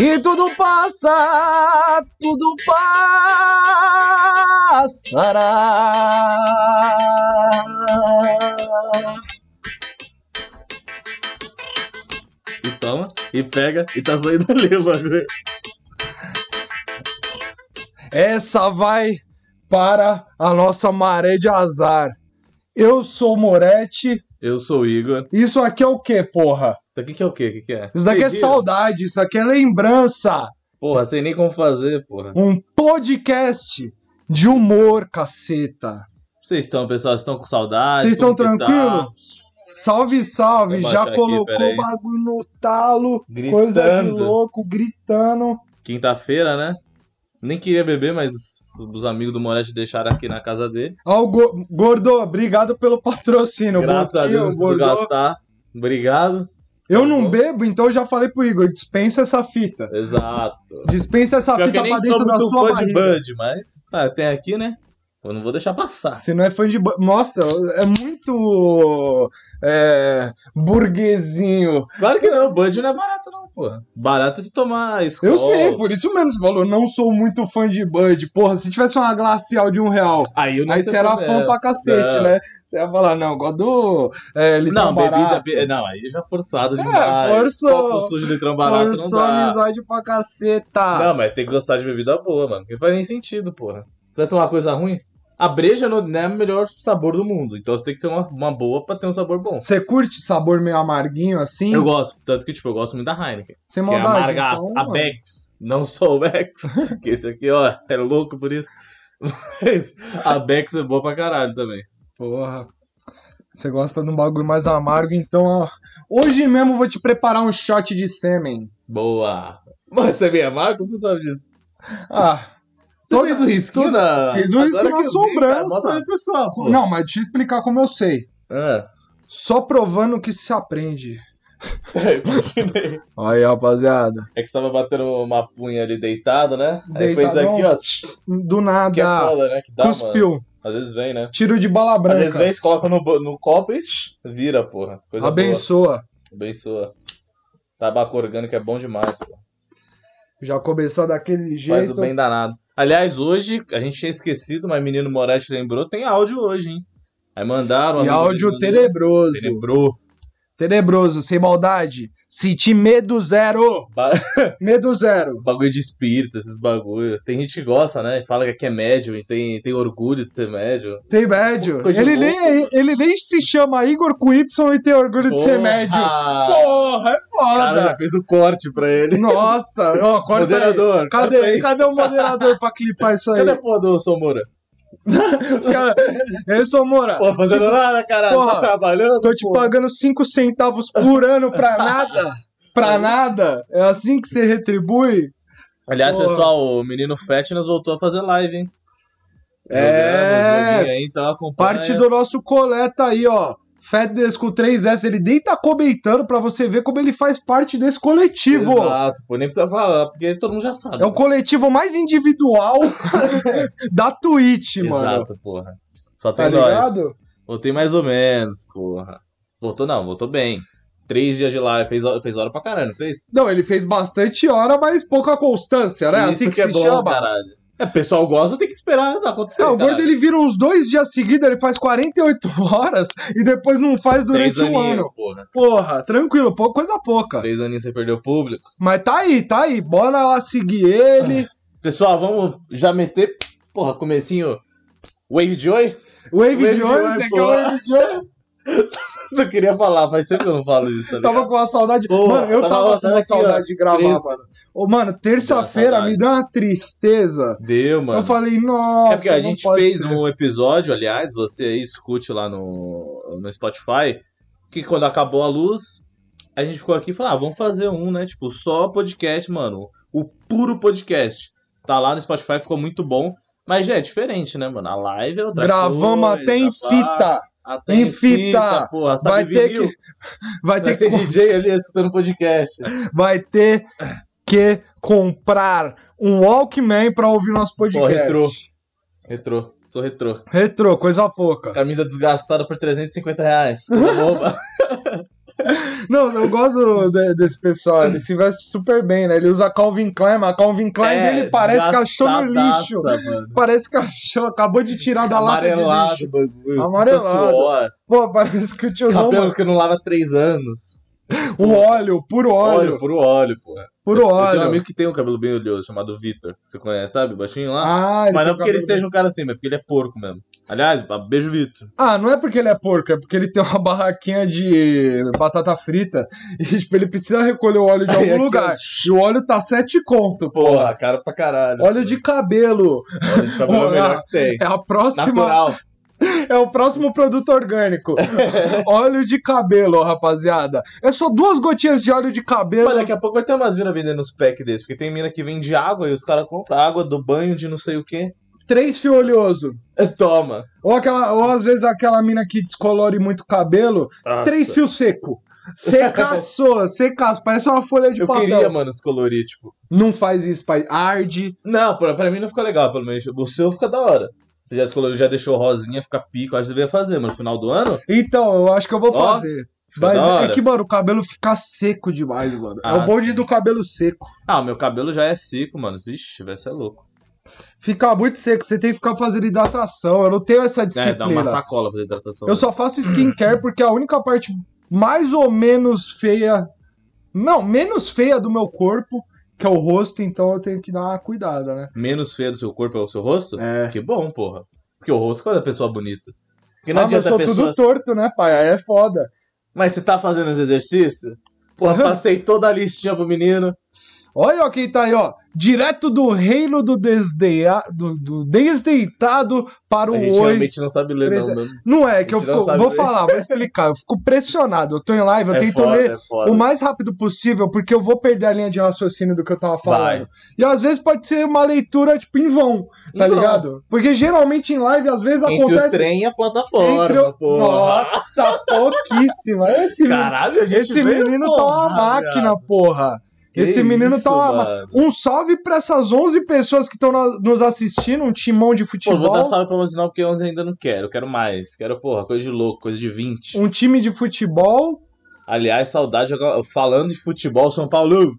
E tudo passa, tudo passará. E toma, e pega, e tá saindo ali o bagulho. Essa vai para a nossa maré de azar. Eu sou Moretti. Eu sou o Igor. Isso aqui é o que, porra? Isso aqui que é o quê? O que, que é? Isso daqui é saudade, isso aqui é lembrança. Porra, sei nem como fazer, porra. Um podcast de humor, caceta. Vocês estão, pessoal? Estão com saudade? Vocês estão que tá? tranquilo? Salve, salve! Já aqui, colocou o bagulho no talo, Gritando. coisa de louco, gritando. Quinta-feira, né? Nem queria beber, mas os amigos do Moretti deixaram aqui na casa dele. Ó, o Go- Gordo, obrigado pelo patrocínio. Graças a Deus, Gordo. gastar. Obrigado. Eu Tá não bebo, então eu já falei pro Igor, dispensa essa fita. Exato. Dispensa essa Pior fita eu nem pra sou dentro da muito sua fã de barriga. Bud, mas tá, tem aqui, né? Eu não vou deixar passar. Você não é fã de... Nossa, é muito... É... Burguesinho. Claro que não, Bud não é barato não, porra. Barato é se tomar escola. Eu sei, por isso mesmo você falou, não sou muito fã de Bud. Porra, se tivesse uma glacial de um real, Aí eu não aí você era fã é. pra cacete, Não. né? Você ia falar, não, gosto do é, litrão Não, bebida. barato. be- Não, aí já forçado demais. forçou. Copo sujo de litrão barato Forçou não dá. amizade pra caceta. Não, mas tem que gostar de bebida boa, mano. Porque faz nem sentido, porra. Você vai tomar uma coisa ruim? A breja não é o melhor sabor do mundo. Então você tem que ter uma, uma boa pra ter um sabor bom. Você curte sabor meio amarguinho assim? Eu gosto. Tanto que, tipo, eu gosto muito da Heineken. Sem Que é maldade. amargaça. então, a Bex. Não sou o Bex. que esse aqui, ó, é louco por isso. Mas a Bex é boa pra caralho também. Porra. Você gosta de um bagulho mais amargo, então, ó. Hoje mesmo eu vou te preparar um shot de sêmen. Boa. Mas você é bem amargo? Como você sabe disso? Ah. Você Todo- fez o risquinho na... Fiz um risco na vi, sobrança. aí, pessoal, pô. Não, mas deixa eu explicar como eu sei. Ah, Só provando que se aprende. imaginei. Aí, rapaziada. É que você tava batendo uma punha ali deitado, né? Aí fez aqui, ó. Do Que é nada. foda, né? Que dá, Cuspiu. mano. Às vezes vem, né? Tiro de bala Às vezes branca. vem, coloca no, no copo e vira, porra. Coisa Abençoa. boa. Abençoa. Tabaco orgânico é bom demais, pô. Já começou daquele Faz jeito. o bem danado. Aliás, hoje, a gente tinha esquecido, mas menino Moretti lembrou, tem áudio hoje, hein? Aí mandaram. E áudio tenebroso. Tenebrou. Tenebroso, sem maldade. Senti medo zero. Ba- Medo zero. bagulho de espírito, esses bagulho. Tem gente que gosta, né? Fala que aqui é médium e tem, tem orgulho de ser médium. Tem médio. Ele nem, ele nem se chama Igor com Y e tem orgulho de ser Porra! médio. Porra, é O cara já foda. fez o corte pra ele. Nossa, ó, corta aí. Moderador. corta Cadê, cadê o moderador pra clipar isso aí? Cadê a porra do Somura? Os cara... Eu sou Moura. Pô, fazendo nada, caralho. porra, tá trabalhando? Tô te pô. pagando 5 centavos por ano pra nada. Pra nada. É assim que você retribui? Aliás, Porra. pessoal, o menino Fatness voltou a fazer live, hein? É. Jogando, joguinho então acompanha. Parte do nosso coleta aí, ó. Fatness com 3S, ele nem tá comentando pra você ver como ele faz parte desse coletivo. Exato, pô, nem precisa falar, porque todo mundo já sabe. É o coletivo mais individual da Twitch, mano. Exato, porra. Só Tá tem nós. ligado? Voltei mais ou menos, porra. Voltou não, voltou bem. Três dias de live, fez, hora- fez hora pra caralho, não fez? Não, ele fez bastante hora, mas pouca constância, né? Isso assim que, é se bom, chama. caralho. É, o pessoal gosta, tem que esperar acontecer. É, o gordo ele vira uns dois dias seguidos, ele faz 48 horas e depois não faz durante um ano. porra. Porra, tranquilo, coisa pouca. Três aninhos você perdeu o público. Mas tá aí, tá aí. Bora lá seguir ele. Pessoal, vamos já meter, porra, comecinho Wave Joy? Wave Wave de quer porra. Wave de hoje? Só queria falar, faz tempo que eu não falo isso, tá Tava com uma saudade. Mano, eu tava tava, com uma ó, saudade de gravar, três- mano. Ô, mano, terça-feira me deu uma tristeza. Deu, mano. Eu falei, nossa. É porque a gente fez ser. um episódio, aliás, você aí escute lá no, no Spotify, que quando acabou a luz, a gente ficou aqui e falou, ah, vamos fazer um, né? Tipo, só podcast, mano. O puro podcast. Tá lá no Spotify, ficou muito bom. Mas já é diferente, né, mano? A live é outra Gravamos coisa, até em fita. Até em fita, fita. porra. Sabe Vai ter vinil? que. Vai Vai ter ser que. DJ ali escutando podcast. Vai ter que comprar um Walkman pra ouvir nosso Pô, podcast. retrô. Retrô. Sou retrô. Retrô, coisa pouca. Camisa desgastada por 350 reais. Não, eu gosto de- desse pessoal, ele se veste super bem, né? Ele usa Calvin Klein, mas a Calvin Klein É, dele parece cachorro no lixo. Mano. Parece cachorro, acabou de tirar da lata de Amarelado, lixo. bagulho. Amarelado. Pô, parece que o tiozão, Cabelo que não lava há três anos. O óleo, puro óleo, Óleo, puro óleo, pô. puro Eu tenho um óleo. amigo que tem um cabelo bem oleoso, chamado Vitor. Você conhece, sabe? Baixinho lá. Ah, ele Mas não porque ele seja um cara assim, mas porque ele é porco mesmo. Aliás, beijo, Vitor. Ah, não é porque ele é porco, é porque ele tem uma barraquinha de batata frita e tipo, ele precisa recolher o óleo de Aí algum aqui, lugar. ó. E o óleo tá sete conto, Porra, porra. cara pra caralho. Óleo de cabelo. Óleo de cabelo é o melhor que tem. É a próxima. Natural. É o próximo produto orgânico. óleo de cabelo, rapaziada. É só duas gotinhas de óleo de cabelo. Mas daqui a pouco vai ter umas minas vendendo uns packs desses, porque tem mina que vende água e os caras compram água do banho de não sei o que. Três fio oleoso. Toma. Ou, aquela, ou às vezes aquela mina que descolore muito cabelo. Nossa. Três fios seco. Secaçou, secaço. Parece uma folha de Eu papel. queria, mano, descolorir, tipo. Não faz isso, pai. Arde. Não, pra, pra mim não ficou legal, pelo menos. O seu fica da hora. Você já descoloriu, já deixou rosinha, fica pico, acho que deveria fazer, mano. No final do ano, Então, eu acho que eu vou Ó, fazer. Mas é que, mano, o cabelo fica seco demais, mano. é Ah, o bonde sim. do cabelo seco. Ah, o meu cabelo já é seco, mano. Ixi, vai ser louco. Fica muito seco, você tem que ficar fazendo hidratação. Eu não tenho essa É, disciplina. dá uma sacola pra hidratação. Eu só faço skincare porque a única parte mais ou menos feia. Não, menos feia do meu corpo, que é o rosto, então eu tenho que dar uma cuidada, né? Menos feio do seu corpo é o seu rosto? É. Que bom, porra. Porque o rosto é pessoa bonita. Porque não Ah, mas eu adianta sou pessoa. tudo torto, né, pai? Aí é foda. Mas você tá fazendo os exercícios? Porra, passei toda a listinha pro menino. Olha ó, quem tá aí, ó. Direto do reino do, desdeia... do, do desdeitado para o A gente oi. realmente não sabe ler, não. né? Não é que eu não fico. Vou ler. falar, vou explicar. Eu fico pressionado. Eu tô em live, eu É tento foda, ler é o mais rápido possível, porque eu vou perder a linha de raciocínio do que eu tava falando. Vai. E às vezes pode ser uma leitura, tipo, em vão, tá vão. ligado? Porque geralmente em live, às vezes Entre o acontece. trem e a plataforma, entre o-. Nossa, pouquíssima. Esse, Caralho, a gente esse menino tá porra, uma máquina, porra. Esse menino isso, tá uma. Um salve pra essas 11 pessoas que estão nos assistindo, um timão de Pô, futebol. vou dar salve pra você não, porque 11 ainda não quero. Quero mais. Quero, porra, coisa de louco, coisa de 20. Um time de futebol. Aliás, saudade. Falando de futebol, São Paulo.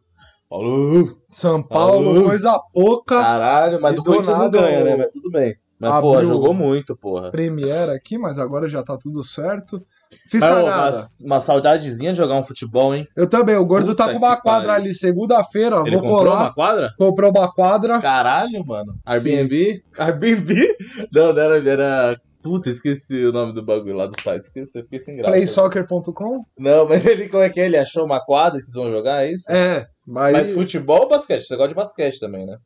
Paulo. São Paulo, Alô? coisa pouca. Caralho, mas do Corinthians não ganha, né? Mas tudo bem. Mas, porra, jogou muito, porra. Premiere aqui, mas agora já tá tudo certo. Fiz Mas, cagada. uma, uma saudadezinha de jogar um futebol, hein? Eu também, o gordo Puta tá com uma quadra pariu. ali, segunda-feira, Ele vou comprou colar. uma quadra? Comprou uma quadra. Caralho, mano. Airbnb? Airbnb? Não, não era, era. Puta, esqueci o nome do bagulho lá do site. Esqueci, fiquei sem graça. Playsoccer.com? Não, mas ele, como é que é? Ele achou uma quadra e vocês vão jogar, é isso? É, mas. Mas futebol ou basquete? Você gosta de basquete também, né?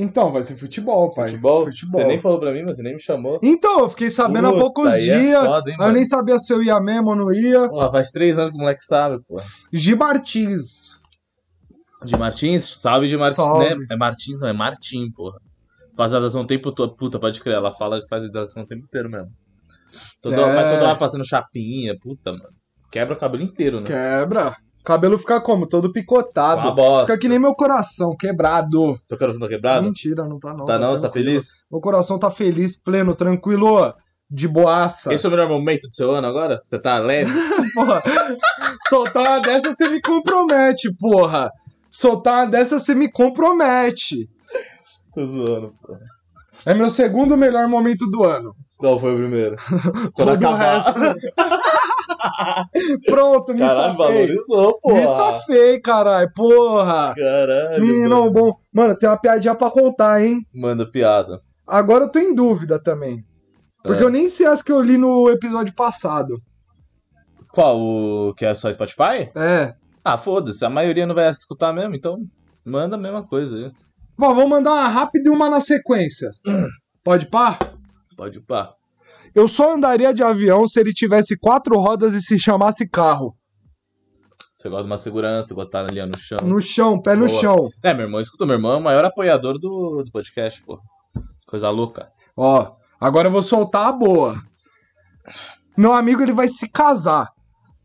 Então, vai ser futebol, pai. Futebol? Futebol. Você nem falou pra mim, mas você nem me chamou. Então, eu fiquei sabendo há Puta, poucos aí é dias. foda, hein, eu mano? nem sabia se eu ia mesmo ou não ia. Porra, faz três anos que o moleque sabe, porra. Gi Martins. De Martins? Salve de Martins, Salve. né? É Martins, não, é Martim, porra. Faz hidratação o tempo todo. Puta, pode crer, ela fala que faz hidratação o tempo inteiro mesmo. Toda, É. Mas toda hora passando chapinha, puta, mano. Quebra o cabelo inteiro, né? Quebra. Cabelo fica como? Todo picotado. Uma bosta. Fica que nem meu coração, quebrado. Seu coração tá quebrado? Mentira, não tá não. Tá não? Você tá feliz? Meu coração tá feliz, pleno, tranquilo, de boaça. Esse é o melhor momento do seu ano agora? Você tá leve? Porra, soltar uma dessa você me compromete, porra. Soltar uma dessa você me compromete. Tô zoando, porra. É meu segundo melhor momento do ano. Qual foi o primeiro? Quando Todo o acabar. resto. Pronto, me Caralho, safei. valorizou, porra. Me safei, caralho. Porra. Caralho. Menino mano. bom. Mano, tem uma piadinha pra contar, hein? Manda piada. Agora eu tô em dúvida também. Porque É. eu nem sei as que eu li no episódio passado. Qual? O que é só Spotify? É. Ah, foda-se. A maioria não vai escutar mesmo, então manda a mesma coisa aí. Bom, vamos mandar uma rápida e uma na sequência. Pode pá? Pode pá. Eu só andaria de avião se ele tivesse quatro rodas e se chamasse carro. Você gosta de uma segurança, botar ali ó, no chão. No chão, pé no Boa. chão. É, meu irmão, escuta, meu irmão é o maior apoiador do, do podcast, pô. Coisa louca. Ó, agora eu vou soltar a boa. Meu amigo, ele vai se casar.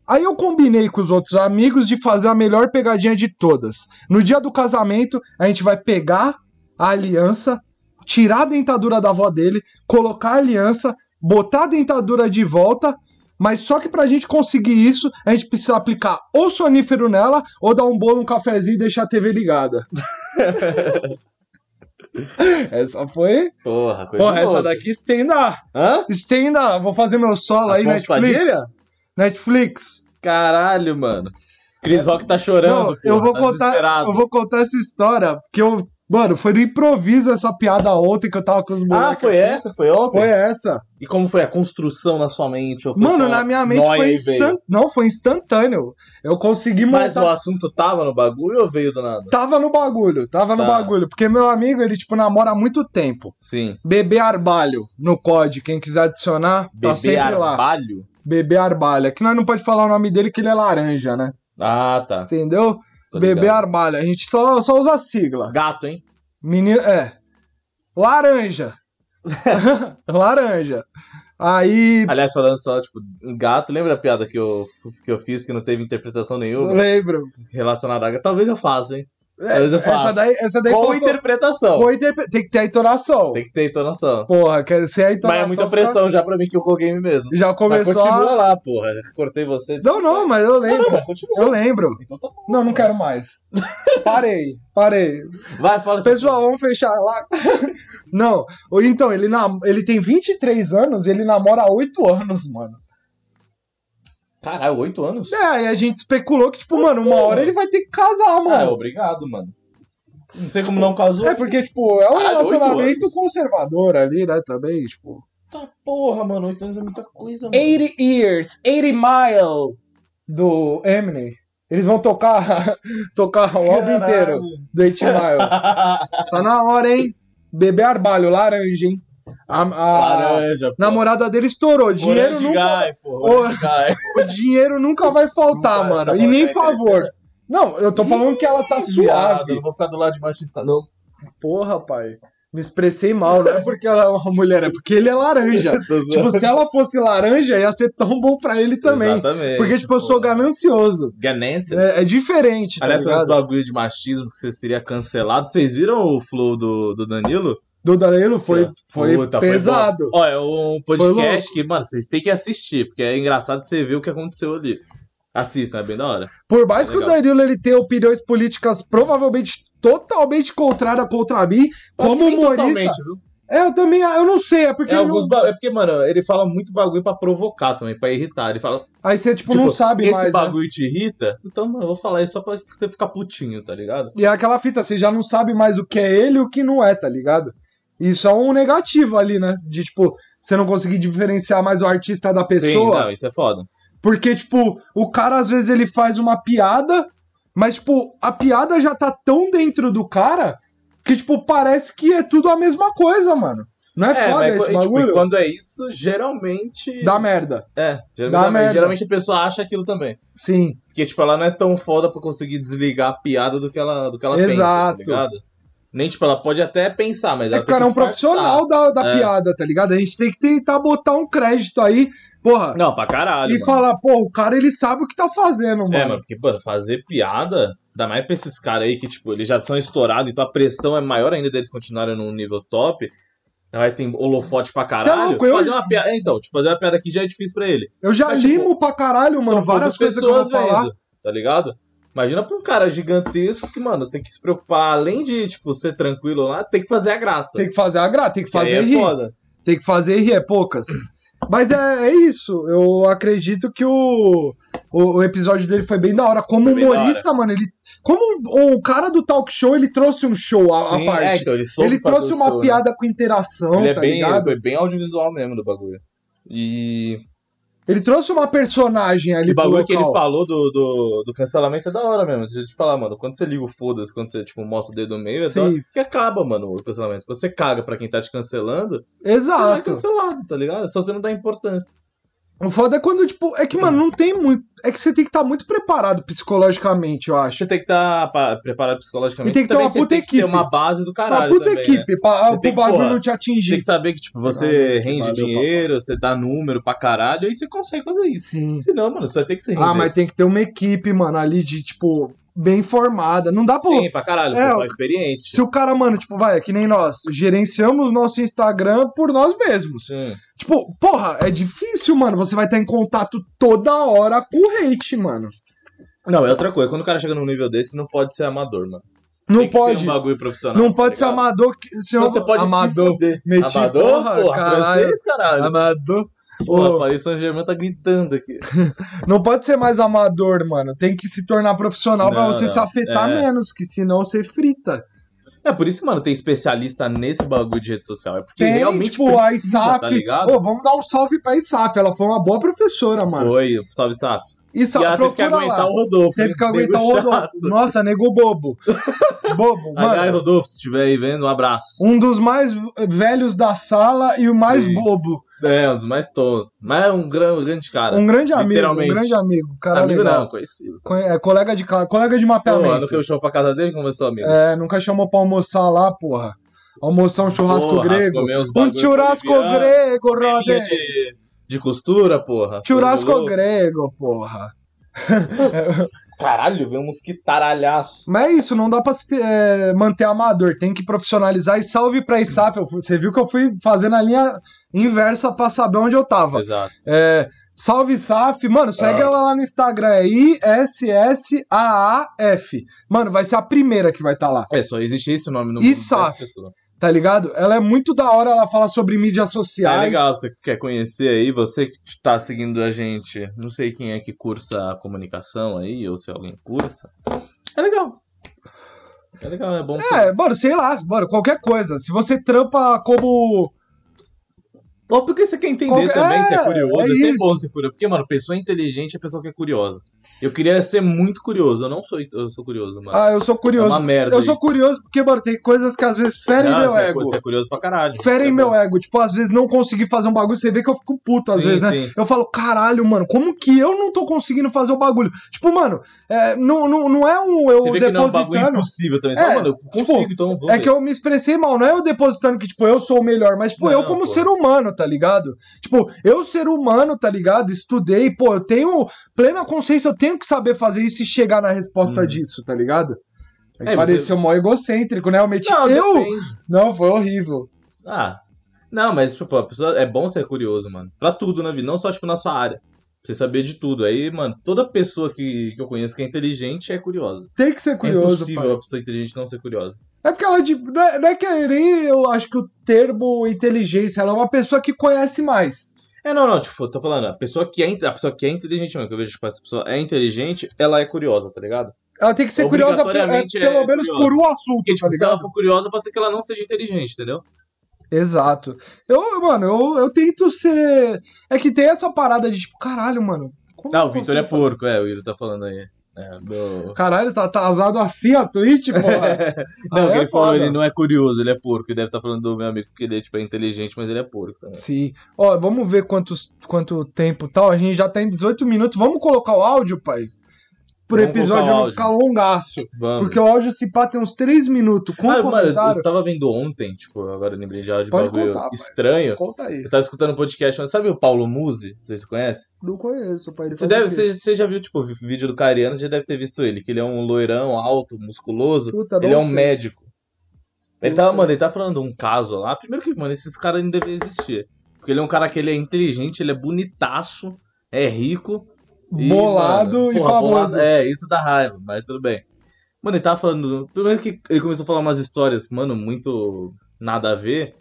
Aí eu combinei com os outros amigos de fazer a melhor pegadinha de todas. No dia do casamento, a gente vai pegar a aliança, tirar a dentadura da avó dele, colocar a aliança, botar a dentadura de volta, Mas só que pra gente conseguir isso, a gente precisa aplicar ou sonífero nela, ou dar um bolo, um cafezinho e deixar a TV ligada. essa foi. Porra, coisa Porra, essa daqui estenda. Hã? Estenda. Vou fazer meu solo aí, Afonso Netflix. Padilha? Netflix. Caralho, mano. Chris Rock tá chorando, Não, eu porra, vou tá contar, eu vou contar essa história, porque eu, mano, foi no improviso essa piada ontem que eu tava com os moleques. Ah, foi aqui. essa? Foi ontem? Foi essa. E como foi a construção na sua mente? Mano, na minha mente foi instantâneo. Não, foi instantâneo. Eu consegui Mas montar. o assunto tava no bagulho ou veio do nada? Tava no bagulho, tava no Tá. bagulho. Porque meu amigo, ele, tipo, namora há muito tempo. Sim. Bebê Arbalho, no COD, quem quiser adicionar, tá Bebê sempre lá. arbalho? Bebê Arbalho. Aqui nós não pode falar o nome dele que ele é laranja, né? Ah, tá. Entendeu? Tô Bebê. Arbalho. A gente só, só usa a sigla. Gato, hein? Menino, é. Laranja. Laranja. Aí. Aliás, falando só, tipo, gato, lembra a piada que eu, que eu fiz que não teve interpretação nenhuma Lembro. relacionada a gato? Talvez eu faça, hein? É, eu essa daí, essa daí Com interpretação. com interpre- Tem que ter a entonação. Tem que ter entonação. Porra, quer ser a Mas entonação. é muita fica- pressão já pra mim que eu mim mesmo. Já Mas começou. continua a... lá, porra. Cortei você. Não, não, mas eu Não, lembro. não, mas continua. Eu lembro. Então tá bom. Não, não quero mais. Parei, parei. Vai, fala assim. Pessoal, vamos fechar lá. Não, então, ele, nam... ele tem 23 anos e ele namora há 8 anos, mano. Caralho, oito anos? É, e a gente especulou que, tipo, mano, uma hora ele vai ter que casar, Ah, mano. obrigado, mano. Não sei como não casou. É, porque, tipo, é um oito relacionamento conservador ali, né, também, tipo... Tá porra, mano. Oito anos é muita coisa, mano. 80 Years, 80 Mile, do Eminem. Eles vão tocar, tocar o álbum inteiro do 80 Mile. Tá na hora, hein? Bebê Arbalho, laranja, hein? A, a Laranja, pô. namorada dele estourou. Dinheiro Orange nunca, Guy, pô. Guy. o dinheiro nunca vai faltar, Nunca, mano. E nem tá favor. Não, eu tô falando que ela tá suave. eu não vou ficar do lado de machista, não. Porra, pai. Me expressei mal, não é porque ela é uma mulher, é porque ele é laranja. Tipo, se ela fosse laranja, ia ser tão bom pra ele também. Exatamente. Porque, tipo, eu sou ganancioso. Ganância. É, é diferente, tá Aliás, ligado? esse bagulho de machismo que você seria cancelado, vocês viram o flow do, do Danilo? Do Danilo foi, foi Puta, foi pesado. bom. Ó, é um Foi podcast que, mano, vocês têm que assistir, porque é engraçado você ver o que aconteceu ali. Assistam, é bem da hora. Por mais que o. Danilo ele tenha opiniões políticas provavelmente totalmente contrárias contra mim, como humorista. É, eu também, eu não sei, é porque É, alguns não- ba- é porque, mano, ele fala muito bagulho pra provocar também, pra irritar. Ele fala, aí você tipo, tipo, não sabe esse mais, né? bagulho te irrita? Então, mano, eu vou falar isso só pra você ficar putinho, tá ligado? E é aquela fita, você já não sabe mais o que é ele e o que não é, tá ligado? Isso é um negativo ali, né? De tipo, você não conseguir diferenciar mais o artista da Sim, pessoa. não, isso é foda. Porque, tipo, o cara às vezes ele faz uma piada, mas, tipo, a piada já tá tão dentro do cara que, tipo, parece que é tudo a mesma coisa, mano. Não é, foda mas, esse tipo, bagulho? e quando é isso, geralmente. Dá merda. É, Dá geralmente, merda. geralmente a pessoa acha aquilo também. Sim. Porque, tipo, ela não é tão foda pra conseguir desligar a piada do que ela, do que ela Exato. pensa, tá ligado? Nem, tipo, ela pode até pensar, mas É ela tem cara é um profissional da, da É. piada, tá ligado? A gente tem que tentar botar um crédito aí, porra. Não, pra caralho. e mano. falar, pô, o cara ele sabe o que tá fazendo, mano. É, mano, porque, mano, fazer piada, ainda mais pra esses caras aí que, tipo, eles já são estourados, então a pressão é maior ainda deles continuarem num nível top. Vai ter holofote pra é caralho. louco, eu- Fazer uma piada. É, então, tipo, fazer uma piada aqui já é difícil pra ele. Eu já Mas, tipo, limo pra caralho, mano, várias coisas que eu vou falar. vendo, tá ligado? Imagina pra um cara gigantesco que, mano, tem que se preocupar, além de, tipo, ser tranquilo lá, tem que fazer a graça. Tem que fazer a graça, tem que fazer é rir. foda. Tem que fazer rir, é poucas. Mas é, é isso. Eu acredito que o, o, o episódio dele foi bem da hora. Como Foi humorista, mano, ele. Como o, o cara do talk show, ele trouxe um show à, à Sim, parte. é, então, ele, ele trouxe uma show, né? piada com interação, Ele é tá bem, ele ligado? foi bem audiovisual mesmo do bagulho. E Ele trouxe uma personagem ali o bagulho que ele falou do, do, do cancelamento é da hora mesmo. Deixa eu te falar, mano. Quando você liga o foda-se, quando você, tipo, mostra o dedo no meio, é da Sim. hora. Que acaba, mano, o cancelamento. Quando você caga pra quem tá te cancelando, você é Exato. cancelado, tá ligado? Só você não dá importância. O foda é quando, tipo, é que, mano, não tem muito. É que você tem que estar muito preparado psicologicamente, eu acho. Você tem que estar preparado psicologicamente. E tem que ter uma puta tem que ter equipe. uma base do Uma caralho puta também, né? equipe, pra, pro tem que, bagulho não te atingir. tem que saber que, tipo, Ah, você rende valeu, dinheiro, você dá número pra caralho, aí você consegue fazer isso. Sim. Se não, mano, você vai ter que se render. Ah, mas tem que ter uma equipe, mano, ali de, tipo, bem formada. Não dá pra. Sim, pra caralho, É, pessoal o- experiente. Se o cara, mano, tipo, vai, é que nem nós, gerenciamos nosso Instagram por nós mesmos. Sim. Tipo, porra, é difícil, mano. Você vai estar em contato toda hora com o hate, mano. Não, é outra coisa. Quando o cara chega num nível desse, não pode ser amador, mano. Não Tem pode. um bagulho profissional. Não tá pode ser ligado? amador. que- senão- Então você pode amador. se fuder. Meti amador, porra, porra, caralho. francês, caralho. Amador. Porra, Ô, Paris Saint-Germain tá gritando aqui. não pode ser mais amador, mano. Tem que se tornar profissional pra Não, você não. se afetar É. menos, que senão você frita. É por isso, mano, tem especialista nesse bagulho de rede social. É porque Tem, realmente tipo, a precisa, ISAF. tá ligado? Ô, vamos dar um salve pra ISAF. Ela foi uma boa professora, mano. Foi, salve? ISAF, E ela teve que aguentar lá. o Rodolfo. Teve que aguentar o Rodolfo. chato. Nossa, nego bobo. bobo, Aliás, mano. Rodolfo, se estiver aí vendo, um abraço. Um dos mais velhos da sala e o mais Sim. bobo. É, um dos mais tontos. Mas é um grande, um grande cara. Um grande amigo, um grande amigo. Cara Amigo legal. não, conhecido. Co- É, colega de colega de Pô, mapeamento. nunca eu show pra casa dele, conversou amigo. É, nunca chamou pra almoçar lá, porra. Almoçar um churrasco Porra, grego. Um churrasco boliviano, grego, Roder. de, de costura, porra. Churrasco grego, porra. Caralho, veio um mosquitaralhaço. Mas é isso, não dá pra se, é, manter amador, tem que profissionalizar. E salve pra ISAF, você viu que eu fui fazendo a linha inversa pra saber onde eu tava. Exato. É, salve SAF, mano, segue Ah. ela lá no Instagram, é I-S-S-A-A-F. Mano, vai ser a primeira que vai estar lá, É, só existe esse nome no mundo SAF? Tá ligado? Ela é muito da hora, ela fala sobre mídias É sociais. legal, você quer conhecer aí, você que tá seguindo a gente, não sei quem é que cursa comunicação aí, ou se alguém cursa. É legal. É legal, é bom. É, mano, sei lá, mano, qualquer coisa. Se você trampa como. Ou porque você quer entender também, é, se é curioso. é É, sempre bom ser curioso. Porque, mano, pessoa inteligente é pessoa que é curiosa. Eu queria ser muito curioso. Eu não sou, eu sou curioso, mano. Ah, eu sou é curioso. uma merda. eu sou isso. curioso porque, mano, tem coisas que às vezes ferem Não, meu você é ego. Você é curioso pra caralho. Ferem É meu bom. ego. Tipo, às vezes não conseguir fazer um bagulho, você vê que eu fico puto, às Sim, vezes, né? sim. Eu falo, caralho, mano, como que eu não tô conseguindo fazer o bagulho? Tipo, mano, é, não, não, não é um eu Você vê que não é um bagulho depositando. impossível também. Você É, fala, mano, eu consigo, tipo, então vou É ver. que eu me expressei mal, não é eu depositando que, tipo, eu sou o melhor, mas, tipo, Não, eu como pô. ser humano, tá ligado? Tipo, eu ser humano, tá ligado? Estudei, pô, eu tenho plena consciência, eu tenho que saber fazer isso e chegar na resposta Uhum. disso, tá ligado? É, É, você- pareceu mó egocêntrico, né? Eu meti. Não, eu. depende. Não, foi horrível. Ah, não, mas tipo, a pessoa, é bom ser curioso, mano. Pra tudo na vida, não só tipo na sua área. Pra você saber de tudo. Aí, mano, toda pessoa que, que eu conheço que é inteligente é curiosa. Tem que ser é curioso, impossível pai. a pessoa inteligente não ser curiosa. É porque ela, tipo, não é, não é que nem eu acho que o termo inteligência, ela é uma pessoa que conhece mais. É, não, não, tipo, tô falando, a pessoa que é, a pessoa que é inteligente, mano, que eu vejo, tipo, essa pessoa é inteligente, ela é curiosa, tá ligado? Ela tem que ser curiosa por- é, pelo é menos curiosa. por um assunto, Porque, tipo, tá se ela for curiosa, pode ser que ela não seja inteligente, entendeu? Exato. Eu, mano, eu, eu tento ser. É que tem essa parada de tipo, caralho, mano. eu o Vitor é porco, é, o Will tá falando aí. É, do... Caralho, tá atrasado assim a Twitch, porra. Não, Ah, que é ele falou, ele não é curioso, ele é porco. Ele deve estar falando do meu amigo porque ele tipo, é inteligente, mas ele é porco. né? Sim. Ó, vamos ver quantos, quanto tempo tal. A gente já tá em 18 minutos. Vamos colocar o áudio, pai? Por Vamos episódio não ficar longaço. Vamos. Porque o áudio se pá tem uns 3 minutos. Com Ah, mano, comentário. eu tava vendo ontem, tipo, agora lembrei de áudio de Pode bagulho contar, pai. estranho. Conta aí. Eu tava escutando um podcast, sabe o Paulo Musi? Não sei se você conhece. Não conheço, pai. Você, deve, você, você já viu, tipo, o vídeo do Cariano, você já deve ter visto ele, que ele é um loirão, alto, musculoso. Puta, ele é um sei. médico. Ele tava, mano, ele tá falando um caso lá. Primeiro que, mano, esses caras não devem existir. Porque ele é um cara que ele é inteligente, ele é bonitaço, é rico. E, Bolado mano, e porra, famoso. bolado- é, isso dá raiva, mas tudo bem. Mano, ele tava falando. Primeiro que ele começou a falar umas histórias, mano, muito nada a ver.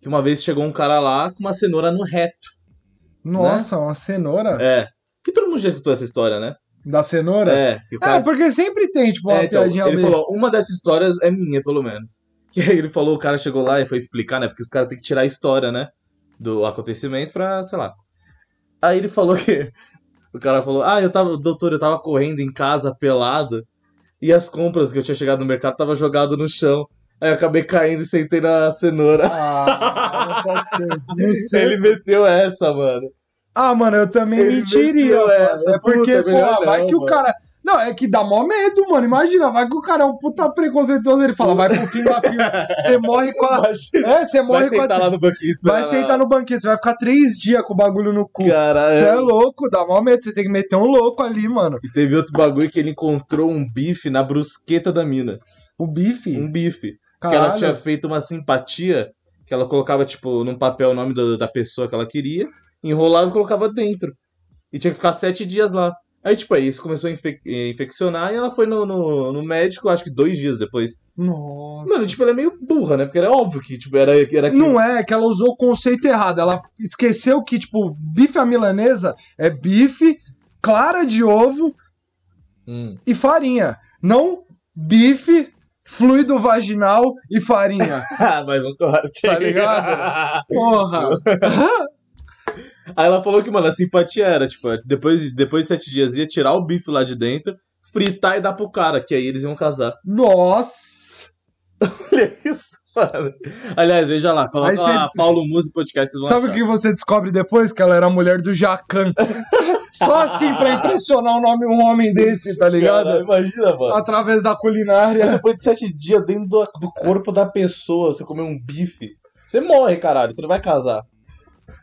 Que uma vez chegou um cara lá com uma cenoura no reto. Nossa, uma cenoura? É. Que todo mundo já escutou essa história, né? Da cenoura? É. Que o É, cara porque sempre tem, tipo, uma É, então, piadinha ele falou, uma dessas histórias é minha, pelo menos. Que aí ele falou, o cara chegou lá e foi explicar, né? Porque os caras têm que tirar a história, né? Do acontecimento pra, sei lá. Aí ele falou que. O cara falou, ah, eu tava, doutor, eu tava correndo em casa pelado. E as compras que eu tinha chegado no mercado tava jogado no chão. Aí eu acabei caindo e sentei na cenoura. Ah, não pode ser. Ele meteu essa, mano. Ah, mano, eu também Ele mentiria. essa, é porque, puta, melhor porra, vai não, que o mano. cara. Não, é que dá mó medo, mano. Imagina, vai que o cara é um puta preconceituoso, ele fala, vai pro fim da fila, você morre com a... É, você morre Vai com a... sentar lá no banquinho. Vai sentar no banquinho, você vai ficar três dias com o bagulho no cu. Caralho. Você é louco, dá mó medo, você tem que meter um louco ali, mano. E teve outro bagulho que ele encontrou um bife na brusqueta da mina. O bife, Um bife. Que ela caralho. tinha feito uma simpatia, que ela colocava, tipo, num papel o nome do- da pessoa que ela queria, enrolava e colocava dentro. E tinha que ficar sete dias lá. Aí, tipo, aí isso começou a infec- infeccionar e ela foi no, no, no médico, acho que dois dias depois. Nossa. Mano, tipo, ela é meio burra, né? Porque era óbvio que, tipo, era, era aquilo. Não é, que ela usou o conceito errado. Ela esqueceu que, tipo, bife à milanesa é bife, clara de ovo Hum. e farinha. Não bife, fluido vaginal e farinha. Ah, mas um corte. Tá ligado? Porra. Aí ela falou que, mano, a simpatia era, tipo, depois, depois de sete dias ia tirar o bife lá de dentro, fritar e dar pro cara, que aí eles iam casar. Nossa. Olha isso, mano. Aliás, veja lá, coloca Aí cê- lá Paulo Música Podcast, vocês vão Sabe o que você descobre depois? Que ela era a mulher do Jacan. Só assim pra impressionar o nome, um homem desse, tá ligado? Caralho, imagina, mano. Através da culinária. Depois de sete dias dentro do, do corpo da pessoa, você comer um bife, você morre, caralho, você não vai casar.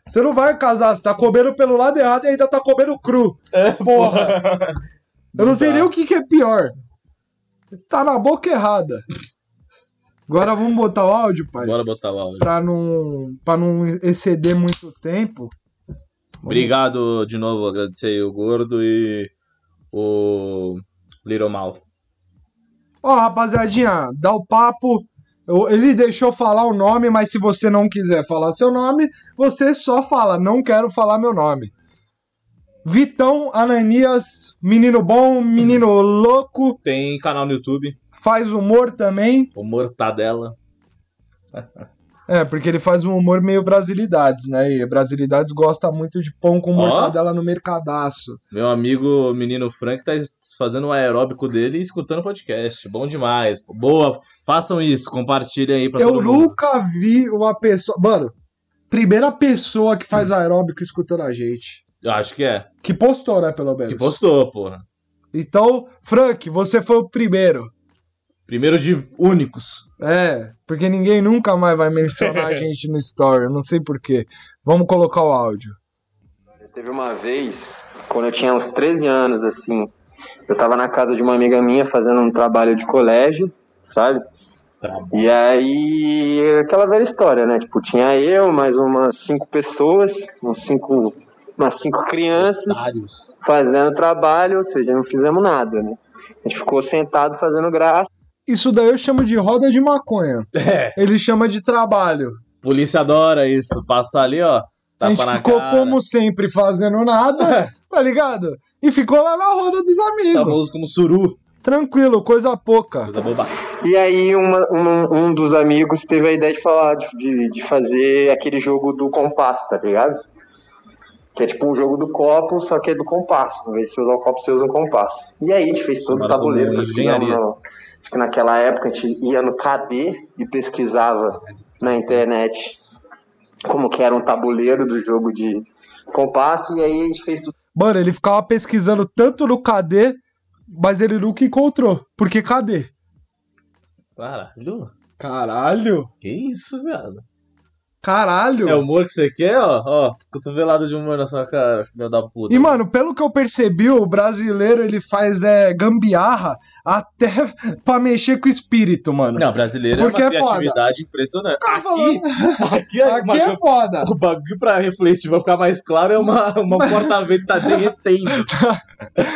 Você não vai casar, você tá comendo pelo lado errado e ainda tá comendo cru. É, Porra. Eu não sei nem o que, que é pior. Tá na boca errada. Agora vamos botar o áudio, pai. Bora botar o áudio. Pra não, pra não exceder muito tempo. Obrigado de novo, agradecer aí o Gordo e o Little Mouth. Ó, rapaziadinha, dá o papo. Ele deixou falar o nome, mas se você não quiser falar seu nome, você só fala, não quero falar meu nome. Vitão Ananias, menino bom, menino louco, Tem canal no YouTube, faz humor também. o Mortadela. É, porque ele faz um humor meio brasilidades, né? E brasilidades gosta muito de pão com mortadela no mercadaço. Meu amigo menino Frank tá fazendo o aeróbico dele e escutando podcast. Bom demais. Boa, façam isso, compartilhem aí pra Eu todo mundo. nunca vi uma pessoa. Mano, primeira pessoa que faz aeróbico escutando a gente. Eu acho que é. Que postou, né, pelo menos. Que postou, porra. Então, Frank, você foi o primeiro. Primeiro de únicos. É, porque ninguém nunca mais vai mencionar a gente no story, eu não sei porquê. Vamos colocar o áudio. Teve uma vez, quando eu tinha uns 13 anos, assim, eu tava na casa de uma amiga minha fazendo um trabalho de colégio, sabe? E aí, aquela velha história, né? Tipo, tinha eu, mais umas cinco pessoas, uns cinco, umas cinco crianças fazendo trabalho, ou seja, não fizemos nada, né? A gente ficou sentado fazendo graça. Isso daí eu chamo de roda de maconha. É, Ele chama de trabalho. polícia adora isso. Passar ali, ó. a Tapa gente na ficou, cara. como sempre, fazendo nada, tá ligado? E ficou lá na roda dos amigos. Famoso como suru. Tranquilo, coisa pouca. Coisa boba. E aí, uma- um, um dos amigos teve a ideia de falar, de, de, de fazer aquele jogo do compasso, tá ligado? Que é tipo um jogo do copo, só que é do compasso. Em vez de você usar o copo, você usa o compasso. E aí a gente fez todo o tabuleiro. engenharia. no- Acho que naquela época a gente ia no KD e pesquisava na internet como que era um tabuleiro do jogo de compasso. E aí a gente fez tudo. Mano, ele ficava pesquisando tanto no KD, mas ele nunca encontrou. Porque cadê? Caralho. Caralho. Que isso, viado? Caralho. É o humor que você quer, ó? Ó, cotovelada de humor na sua cara, filho da puta. E, mano, pelo que eu percebi, o brasileiro ele faz é, gambiarra até pra mexer com o espírito, mano. Não, brasileiro Porque é é uma foda. criatividade impressionante. Tá Aqui, aqui, é, Aqui é foda. o bagulho pra refletir, vai ficar mais claro, é uma, uma porta-vento tá derretendo.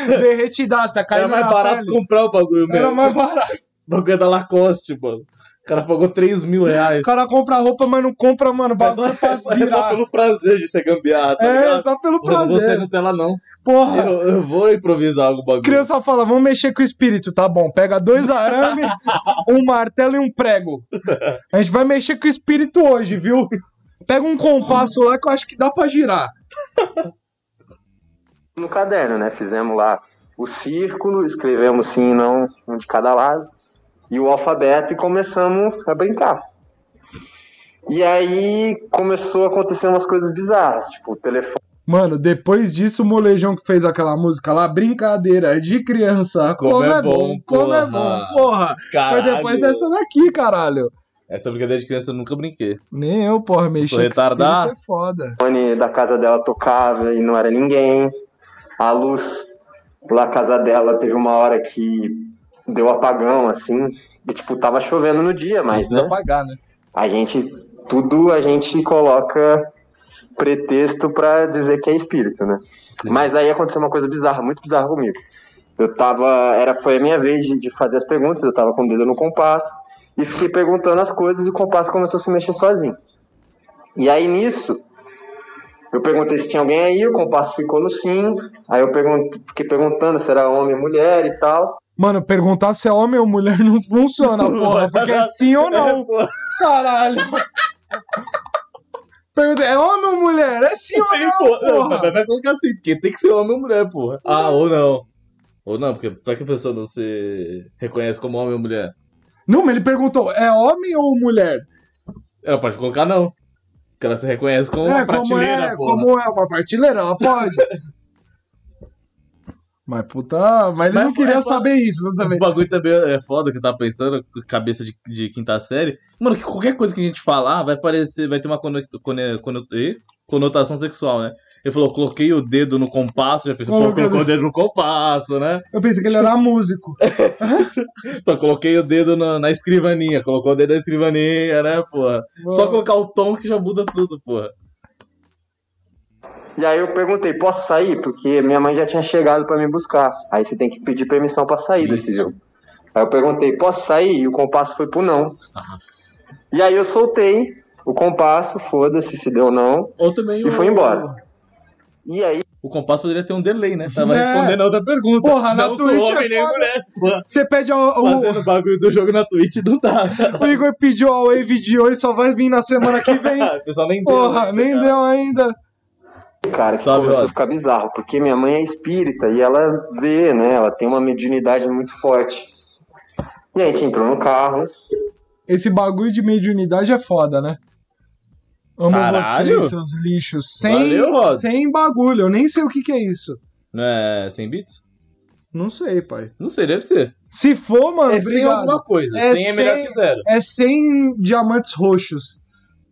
Derretidaça, caiu Era mais barato pele. comprar o bagulho mesmo. Era mais barato. O bagulho é da Lacoste, mano. O cara pagou 3 mil reais. O cara compra roupa, mas não compra, mano, só, bagulho pra é só pelo prazer de ser gambiarra, tá É, ligado? só pelo Eu não vou sair prazer. Nutella, não. Porra. Eu, eu vou improvisar algo bagulho. Criança fala, vamos mexer com o espírito, tá bom? Pega dois arame, um martelo e um prego. A gente vai mexer com o espírito hoje, viu? Pega um compasso lá que eu acho que dá pra girar. no caderno, né? Fizemos lá o círculo, escrevemos sim e não, um de cada lado, e o alfabeto e começamos a brincar. E aí começou a acontecer umas coisas bizarras, tipo, o telefone Mano, depois disso, o molejão que fez aquela música lá, brincadeira de criança. Como, é bom, como é bom, porra. Foi Caralho. depois dessa daqui, caralho. Essa brincadeira de criança eu nunca brinquei. Nem eu, porra, mexi retardado. espírito é foda. O fone da casa dela tocava e não era ninguém. A luz lá na casa dela teve uma hora que deu apagão, assim. E, tipo, tava chovendo no dia, mas, precisa né? pagar, né? A gente, tudo a gente coloca pretexto pra dizer que é espírito, né? Sim. Mas aí aconteceu uma coisa bizarra, muito bizarra comigo. Eu tava, era, foi a minha vez de, de fazer as perguntas, eu tava com o dedo no compasso e fiquei perguntando as coisas e o compasso começou a se mexer sozinho. E aí nisso, eu perguntei se tinha alguém aí, o compasso ficou no sim, aí eu perguntei, fiquei perguntando se era homem ou mulher e tal. Mano, perguntar se é homem ou mulher não funciona, porra. Porque é sim ou não. Caralho. Pergunta, é homem ou mulher? É sim ou Sim, não, porra. Não, porra. mas vai colocar assim, porque tem que ser homem ou mulher, porra. Ah, ou não. Ou não, porque pra que a pessoa não se reconhece como homem ou mulher? Não, mas ele perguntou, é homem ou mulher? Ela pode colocar não. Porque ela se reconhece como é, uma como prateleira, é, porra. como é uma partilheira, ela pode. mas puta, mas ele Mas não queria é saber isso O também. bagulho também é foda que eu tava pensando, cabeça de, de quinta série. Mano, que qualquer coisa que a gente falar vai parecer, vai ter uma cono- cono- cono- conotação sexual, né? Ele falou, coloquei o dedo no compasso, já pensou, pô, Colocou o dedo no compasso, né? Eu pensei que ele era músico. Pô, coloquei o dedo na, na escrivaninha, colocou o dedo na escrivaninha, né, porra? Só colocar o tom que já muda tudo, porra. E aí eu perguntei, posso sair? Porque minha mãe já tinha chegado pra me buscar. Aí você tem que pedir permissão pra sair desse jogo. Aí eu perguntei, posso sair? E o compasso foi pro não. E aí eu soltei o compasso, foda-se se deu não. Ou também E o... foi embora. E aí O compasso poderia ter um delay, né? Tava É. respondendo a outra pergunta. Porra, na não sou Twitch é homem nem foda. mulher. Você pede ao, o, Fazendo bagulho do jogo na Twitch não dá. o Igor pediu a Wave de hoje, só vai vir na semana que vem. o pessoal nem deu. Porra, né, nem cara? deu ainda. Cara, que Salve, começou a ficar bizarro, porque minha mãe é espírita e ela vê, né? Ela tem uma mediunidade muito forte. E a gente entrou no carro. Esse bagulho de mediunidade é foda, né? Amo Caralho. vocês, seus lixos. Sem, Valeu, sem bagulho. Eu nem sei o que, que é isso. Não é 100 bits? Não sei, pai. Não sei, deve ser. Se for, mano, é 100 obrigado. alguma coisa. É 100 é melhor 100. que zero. É 100 diamantes roxos.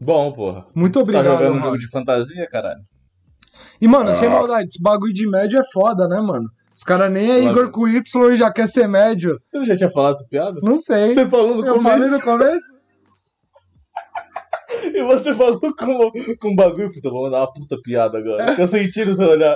Bom, porra. Muito Tá obrigado. jogando um jogo de fantasia, caralho? E, mano, sem maldade, esse bagulho de médio é foda, né, mano? Os caras nem é. Igor com Y e já quer ser médio. Você não já tinha falado essa piada? Não sei. Você falou no Eu começo. falei no começo? E você falou com, com bagulho. Puta, vou mandar uma puta piada agora. Tô sentindo seu olhar.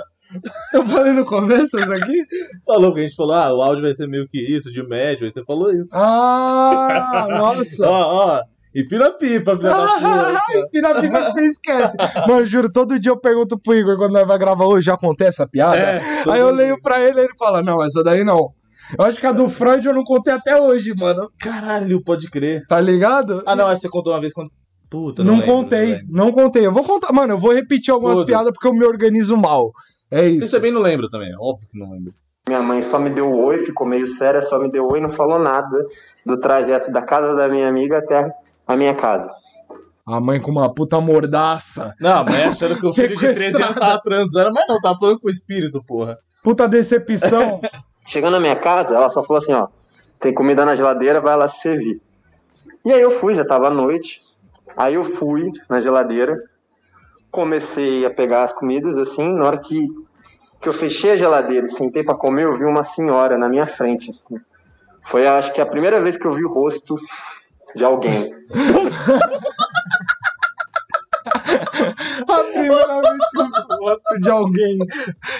Eu falei no começo isso aqui? Falou que a gente falou, ah, o áudio vai ser meio que isso, de médio. Aí você falou isso. Ah, nossa. Ó, ó. E pira-pipa, filha da puta. Ai, pira-pipa que você esquece. Mano, juro, todo dia eu pergunto pro Igor quando nós vai gravar hoje, já acontece essa piada? É, Aí eu leio pra ele e ele fala, não, essa daí não. Eu acho que a do Freud eu não contei até hoje, mano. Caralho, pode crer. Tá ligado? Ah, não, acho que você contou uma vez quando. Puta, não, não, lembro, contei, não lembro. não contei. Eu vou contar, mano, eu vou repetir algumas piadas porque eu me organizo mal. É Você isso. também não lembra também, óbvio que não lembro. Minha mãe só me deu oi, ficou meio séria, só me deu oi e não falou nada do trajeto da casa da minha amiga até a minha casa. A mãe com uma puta mordaça. Não, a mãe achando que o filho de 13 anos tava transando, mas não, tava falando com o espírito, porra. Puta decepção. Chegando na minha casa, ela só falou assim, ó, tem comida na geladeira, vai lá se servir. E aí eu fui, já tava à noite. Aí eu fui na geladeira, comecei a pegar as comidas assim, na hora que, que eu fechei a geladeira e sentei pra comer, eu vi uma senhora na minha frente, assim. Foi, acho que, a primeira vez que eu vi o rosto de alguém. A primeira vez que eu gosto de alguém.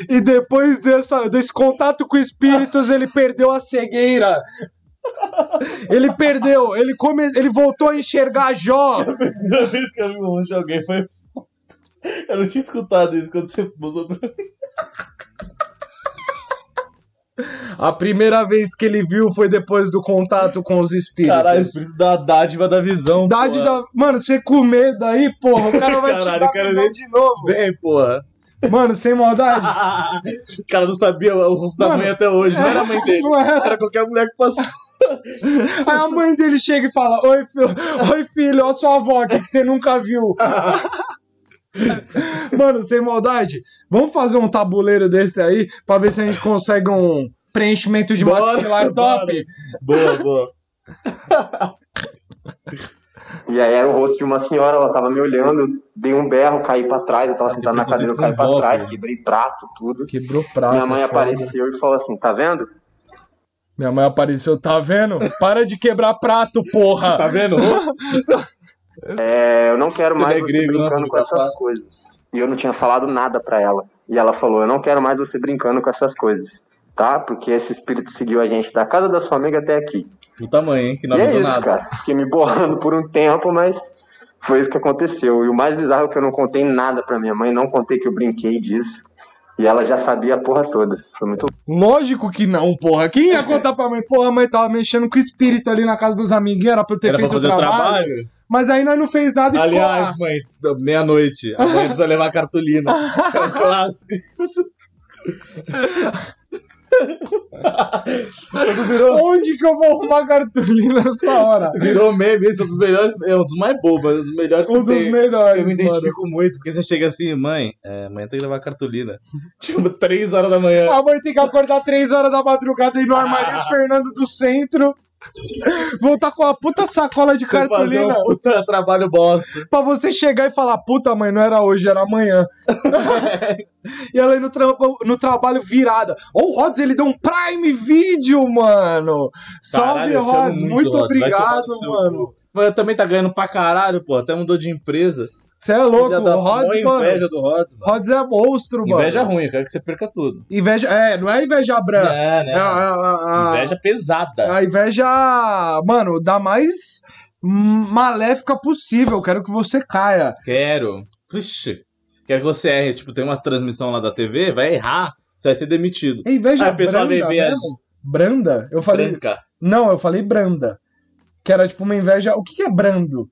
E depois dessa, desse contato com espíritos, ele perdeu a cegueira. Ele perdeu, ele, come... ele voltou a enxergar Jó. A primeira vez que eu vi um rosto de alguém foi. Eu não tinha escutado isso quando você mostrou pra mim. A primeira vez que ele viu foi depois do contato com os espíritos. Caralho, da dádiva da visão. Da. Mano, você com medo daí, porra, o cara vai te Caralho, dar eu quero visão de novo. Vem, porra. Mano, sem maldade. o cara não sabia o rosto da mãe até hoje, não era a mãe dele. Não era. Era qualquer mulher que passou. Aí a mãe dele chega e fala: Oi, filho, Oi, filho, ó a sua avó aqui que você nunca viu. Mano, sem maldade, vamos fazer um tabuleiro desse aí pra ver se a gente consegue um preenchimento de Bora, maxilar top. Boa, boa. E aí era o rosto de uma senhora, ela tava me olhando, dei um berro, caí pra trás, eu tava sentado na cadeira, eu caí pra trás, quebrei prato, tudo. Quebrou prato. Minha mãe foda. apareceu e falou assim, tá vendo? Minha mãe apareceu, tá vendo? Para de quebrar prato, porra! Tá vendo? É, eu não quero Você mais é você grego, não, brincando com essas coisas. E eu não tinha falado nada pra ela. E ela falou, eu não quero mais você brincando com essas coisas, tá? Porque esse espírito seguiu a gente da casa da sua amiga até aqui. Puta mãe, hein? Que não e é isso, nada. cara. Fiquei me borrando por um tempo, mas foi isso que aconteceu. E o mais bizarro é que eu não contei nada pra minha mãe, não contei que eu brinquei disso. E ela já sabia a porra toda. Foi muito Lógico que não, porra. Quem ia contar pra mãe? Porra, a mãe tava mexendo com o espírito ali na casa dos amiguinhos, era pra eu ter Era pra feito fazer o o trabalho. trabalho? Mas aí nós não fez nada e Aliás, ficou mãe, meia-noite. A mãe precisa levar a cartolina. É um clássico. Virou. Onde que eu vou arrumar cartolina nessa hora? virou meme, esse é um dos melhores, é um dos mais bobos, é um dos melhores que Um dos tem. melhores, Eu me mano. identifico muito, porque você chega assim, mãe, é, mãe tem que levar cartolina. Tipo, 3 horas da manhã. A mãe tem que acordar 3 horas da madrugada e no Ah. Armarias Fernando do Centro. Voltar com a puta sacola de cartolina um puta trabalho bosta. pra você chegar e falar: Puta, mãe, não era hoje, era amanhã. e ela aí no, tra- no trabalho virada. Ó, o Rods, ele deu um Prime Video, mano. Salve, Caralho, Rods. Muito, Rods. Tomar obrigado, mano. Mas também tá ganhando pra caralho, pô. Até mudou de empresa. Você é louco, dá o Rods, mano. inveja do Rods, mano. Rods é monstro, mano. Inveja ruim, eu quero que você perca tudo. Inveja. É, não é inveja branca. Não, É a, a- a- Inveja pesada. a inveja, mano, da mais maléfica possível. Eu quero que você caia. Quero. Puxa. Quero que você erre. Tipo, tem uma transmissão lá da TV, vai errar, você vai ser demitido. É inveja Aí a pessoa branda vem as-? Branda? Eu falei. Branca. Não, eu falei branda. Que era tipo uma inveja. O que, que é brando?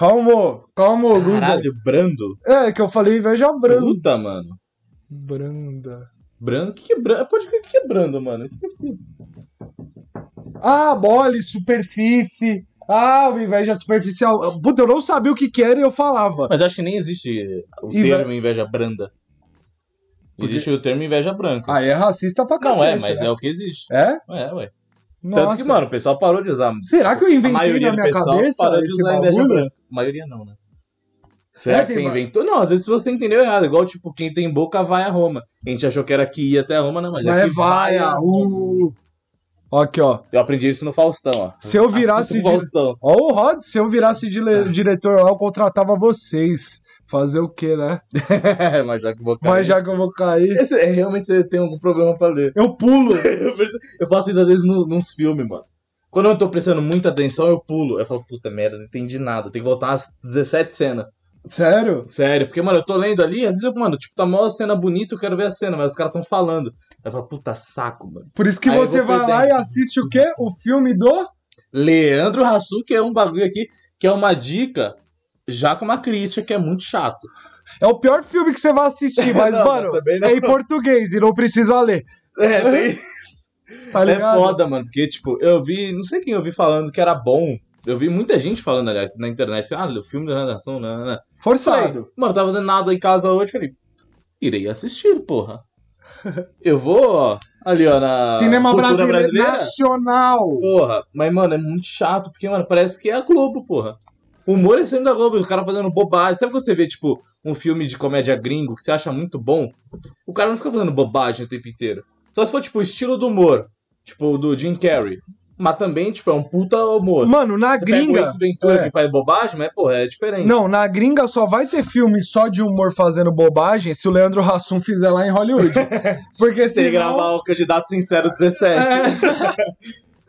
Calma, calma, Google. Caralho, brando. É, que eu falei inveja branda. Puta, mano. Branda. Brando? O que, que é brando? Pode o que, que é brando, mano? Esqueci. Ah, mole, superfície. Ah, inveja superficial. Puta, eu não sabia o que, que era e eu falava. Mas acho que nem existe o Inve- termo inveja branda. Porque- Existe o termo inveja branca. Aí é racista pra cacete. Não é, mas né? é o que existe. É? É, ué. Nossa. Tanto que, mano, o pessoal parou de usar. Será que eu A inventei maioria na do minha pessoal cabeça parou de usar inveja bagulho? branca. A maioria não, né? Será É, que você inventou? Não, às vezes você entendeu errado. Igual, tipo, quem tem boca vai a Roma. A gente achou que era que ia até Roma, não, mas, Mas é é que vai a Roma. Aqui, ó. Eu aprendi isso no Faustão, ó. Se eu virasse de- Faustão. Ó, o Rod, se eu virasse dile- Ah. diretor lá, eu contratava vocês. Fazer o quê, né? mas já que eu vou cair. Mas já que eu vou cair, Esse, é, realmente você tem algum problema pra ler. eu pulo. Eu faço isso às vezes no, nos filmes, mano. Quando eu tô prestando muita atenção, eu pulo. Eu falo, puta merda, não entendi nada. Tem que voltar umas 17 cenas. Sério? Sério, porque, mano, eu tô lendo ali, às vezes eu, mano, tipo, tá mó cena bonita, eu quero ver a cena, mas os caras tão falando. Eu falo, puta saco, mano. Por isso que Aí você vai lá e assiste o quê? O filme do. Leandro Rassu, que é um bagulho aqui, que é uma dica, já com uma crítica, que é muito chato. É o pior filme que você vai assistir, mas, Não, mano, não. é em português e não precisa ler. É, tem, Tá é foda, mano, porque, tipo, eu vi, não sei quem eu vi falando que era bom. Eu vi muita gente falando, aliás, na internet, ah, o filme da Redação, não, não, não. Forçado. Falei, mano, tava fazendo nada em casa hoje, falei, irei assistir, porra. Eu vou, ó, ali, ó, na Cinema brasileiro nacional. Porra, mas, mano, é muito chato, porque, mano, parece que é a Globo, porra. O humor é sempre da Globo, o cara fazendo bobagem. Sabe quando você vê, tipo, um filme de comédia gringo que você acha muito bom? O cara não fica fazendo bobagem o tempo inteiro. Só se for, tipo, o estilo do humor, tipo, do Jim Carrey. Mas também, tipo, é um puta humor. Mano, na Você pega o gringa. Ventura é. que faz bobagem, mas, porra, é diferente. Não, na gringa só vai ter filme só de humor fazendo bobagem se o Leandro Hassum fizer lá em Hollywood. Porque Se ele senão... gravar o Candidato Sincero 17. É.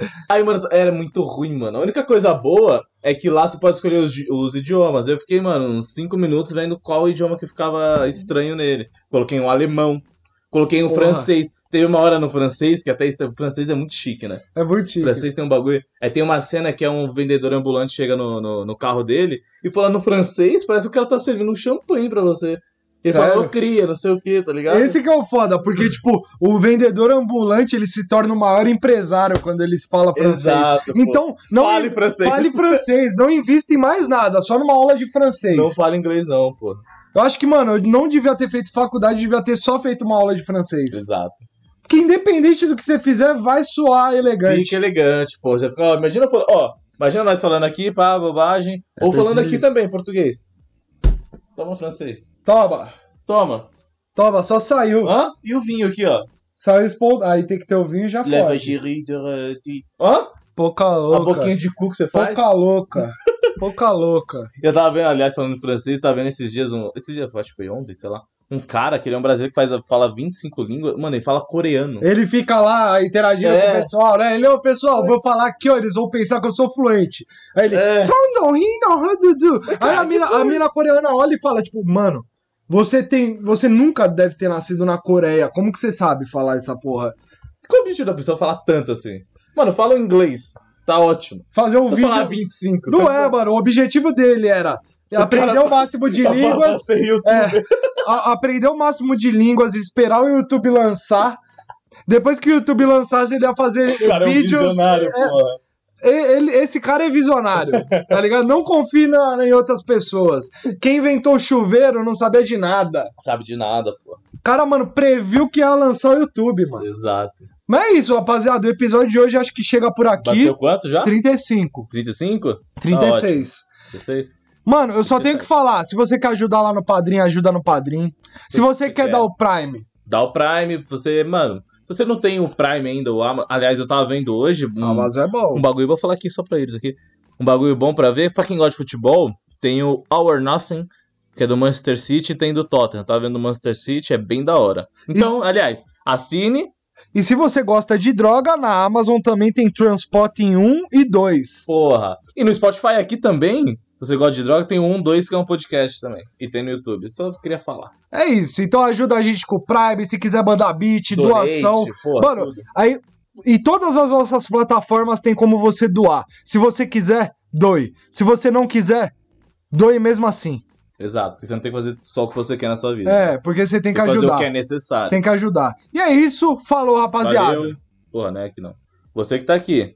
Aí, mano, era muito ruim, mano. A única coisa boa é que lá você pode escolher os, os idiomas. Eu fiquei, mano, uns 5 minutos vendo qual idioma que ficava estranho nele. Coloquei um alemão, coloquei um Porra. francês. Teve uma hora no francês, que até isso, o francês é muito chique, né? É muito O chique. francês tem um bagulho. Aí tem uma cena que é um vendedor ambulante chega no, no, no carro dele e fala no francês, parece que o cara tá servindo um champanhe pra você. Ele Sério? falou cria, não sei o que, tá ligado? Esse que é o foda, porque, tipo, o vendedor ambulante, ele se torna o maior empresário quando ele fala francês. Exato. Então, não Fale francês. fale francês, não invista em mais nada, só numa aula de francês. Não fala inglês não, pô. Eu acho que, mano, eu não devia ter feito faculdade, devia ter só feito uma aula de francês. Exato. Porque independente do que você fizer, vai soar elegante. Fica elegante, pô. Você fica, ó, imagina, ó, imagina nós falando aqui, pá, bobagem. É ou falando perdi. aqui também, português. Toma francês. Toma, Toma. toma, só saiu. Hã? E o vinho aqui, ó. Saiu espontâneo. Aí tem que ter o vinho e já Leva foi. giri de... Hã? Pouca A louca. boquinha de cu que você faz? Pouca louca. Pouca louca. Eu tava vendo, aliás, falando em francês, tava vendo esses dias, um, esses dias, acho que foi ontem, sei lá, um cara, que ele é um brasileiro que faz, fala 25 línguas, mano, ele fala coreano. Ele fica lá interagindo É. com o pessoal, né? Ele, ô pessoal, vou falar aqui, ó, eles vão pensar que eu sou fluente. Aí ele, É. Aí a mina, a mina coreana olha e fala, tipo, mano, você tem. Você nunca deve ter nascido na Coreia. Como que você sabe falar essa porra? Qual é o objetivo da pessoa falar tanto assim? Mano, fala inglês, tá ótimo. Fazer um vídeo. falar 25. Não é, mano. O objetivo dele era aprender o máximo de Tá línguas. É, a- aprender o máximo de línguas, esperar o YouTube lançar. Depois que o YouTube lançasse, ele ia fazer cara é vídeos. visionário, é. E- ele- esse cara é visionário, tá ligado? Não confie na- em outras pessoas. Quem inventou o chuveiro não sabia de nada. Sabe de nada, pô. Cara, mano, previu que ia lançar o YouTube, mano. Exato. Mas é isso, rapaziada. O episódio de hoje acho que chega por aqui. Bateu quanto já? 35. 35? 36. 16? Mano, eu só tenho que falar. Se você quer ajudar lá no Padrim, ajuda no Padrim. Se você que quer dar o Prime, Dá o Prime, você, mano, se você não tem o Prime ainda, o Ama... aliás, eu tava vendo hoje um, Amazon é bom. um bagulho, vou falar aqui só pra eles aqui. Um bagulho bom pra ver, pra quem gosta de futebol, tem o All or Nothing, que é do Manchester City, e tem do Tottenham. Tava vendo o Manchester City, é bem da hora. Então, aliás, assine, E se você gosta de droga, na Amazon também tem Transporting 1 e 2. porra. E no Spotify aqui também, você gosta de droga, tem um, dois, que é um podcast também. E tem no YouTube. Só queria falar. É isso. Então ajuda a gente com o Prime, se quiser mandar beat, Donate, doação. porra, Mano, tudo. Aí, e todas as nossas plataformas tem como você doar. Se você quiser, doe. Se você não quiser, doe mesmo assim. Exato, porque você não tem que fazer só o que você quer na sua vida. É, porque você tem que fazer ajudar. o que é Você necessário. tem que ajudar. E é isso. Falou, rapaziada. Valeu. Porra, né? Que não. Você que tá aqui.